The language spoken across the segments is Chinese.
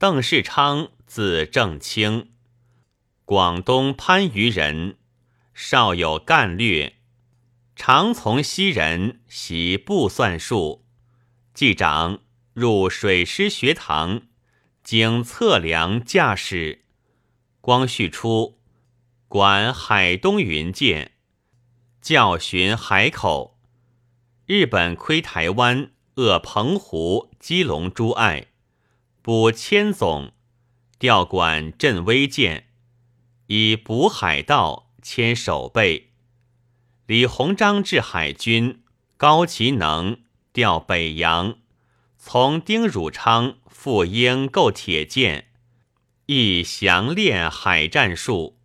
邓世昌，字正清，广东番禺人，少有干略，常从西人习卜算术。记长入水师学堂，经测量驾驶。光绪初，管海东云舰，教巡海口。日本窥台湾，扼澎湖、基隆诸隘。补千总，调管镇威舰，以补海盗，迁守备。李鸿章治海军，高其能，调北洋，从丁汝昌赴英购铁舰，亦详练海战术。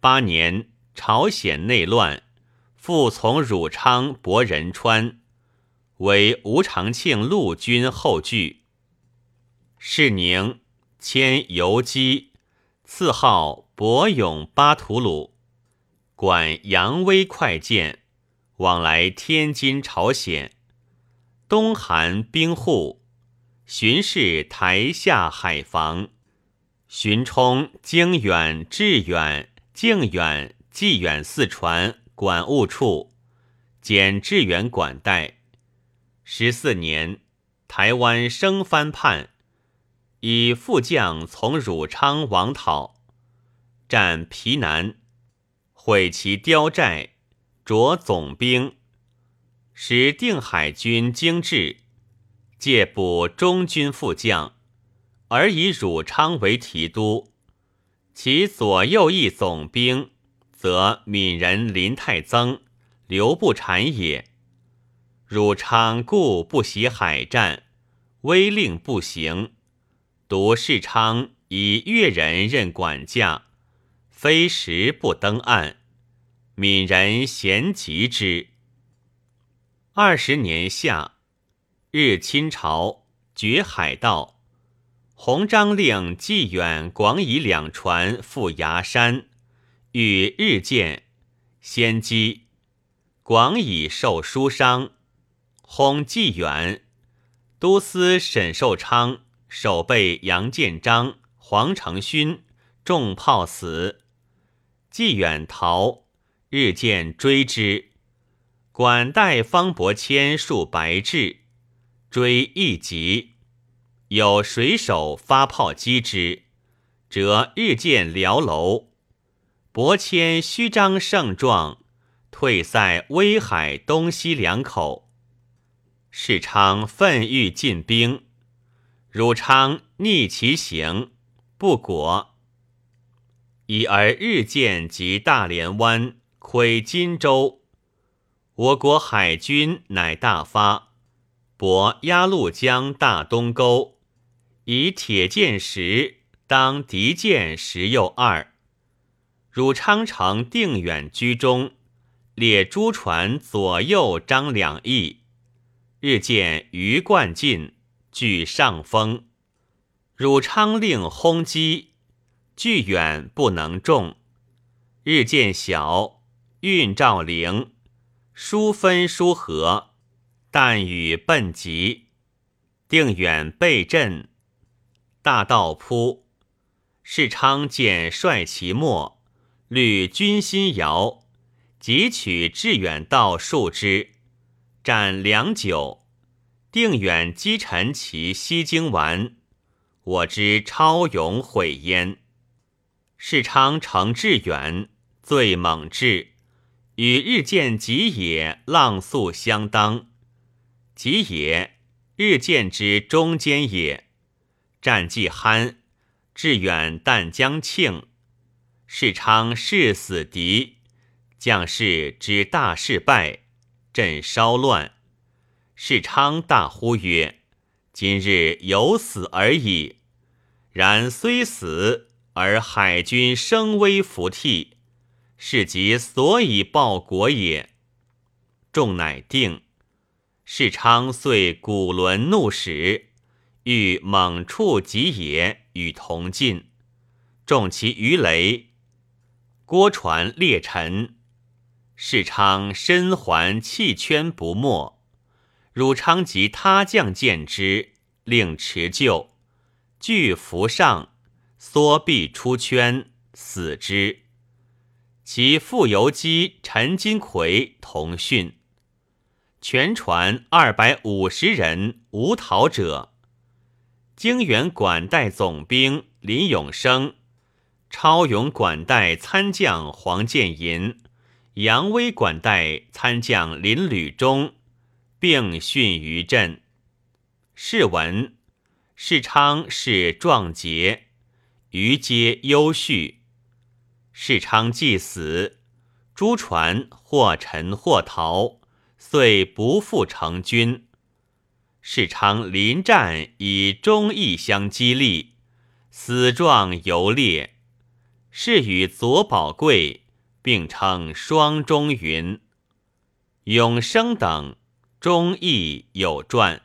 八年，朝鲜内乱，复从汝昌博仁川，为吴长庆陆军后据。是宁迁游击，赐号博勇巴图鲁，管扬威快舰，往来天津、朝鲜。东韩兵户，巡视台下海防，巡冲京远、致远、靖远、济远四船管务处，兼致远管带。十四年，台湾生番叛。以副将从汝昌王讨，战皮南，毁其雕寨，着总兵，使定海军精制，借补中军副将，而以汝昌为提督。其左右翼总兵，则闽人林太增、刘步蟾也。汝昌故不喜海战，威令不行。独世昌以越人任管家，非时不登岸。闽人嫌疾之。二十年夏，日清朝，绝海盗。洪章令纪远、广以两船赴崖山，遇日舰，先机。广以受书伤。轰纪远，都司沈寿昌。守备杨建章、黄承勋中炮死，纪远逃，日渐追之。管带方伯谦数白至，追一急，有水手发炮击之，则日渐辽楼。伯谦虚张胜状，退塞威海东西两口。世昌愤欲进兵。汝昌逆其行，不果。已而日舰及大连湾窥金州，我国海军乃大发，泊鸭绿江大东沟，以铁舰十当敌舰十又二。汝昌城定远居中，列诸船左右张两翼，日舰鱼贯进。据上风，汝昌令轰击，距远不能中。日渐小，运照灵，疏分疏合，但雨奔急。定远备阵，大道铺。世昌见帅其末，虑军心摇，即取致远道数之，战良久。定远击沉其西京丸，我知超勇毁焉。世昌乘致远，最猛志，与日舰吉野浪速相当。吉野，日舰之中间也。战绩酣，致远但将庆。世昌誓死敌，将士之大事败，阵稍乱。世昌大呼曰：“今日有死而已，然虽死，而海军声威服替，是即所以报国也。”众乃定。世昌遂鼓轮怒使，欲猛触吉野与同进，众其鱼雷，郭船裂沉。世昌身环气圈不没。汝昌及他将见之，令持救，拒扶上，缩臂出圈，死之。其父游击陈金奎同训。全船二百五十人无逃者。京原管带总兵林永生，超勇管带参将黄建银，扬威管带参将林履忠，并殉于朕。是闻世昌是壮杰，余皆忧恤。世昌既死，诸传或沉或逃，遂不复成军。世昌临战以忠义相激励，死状犹烈。是与左宝贵并称双忠云。永生等忠义有传。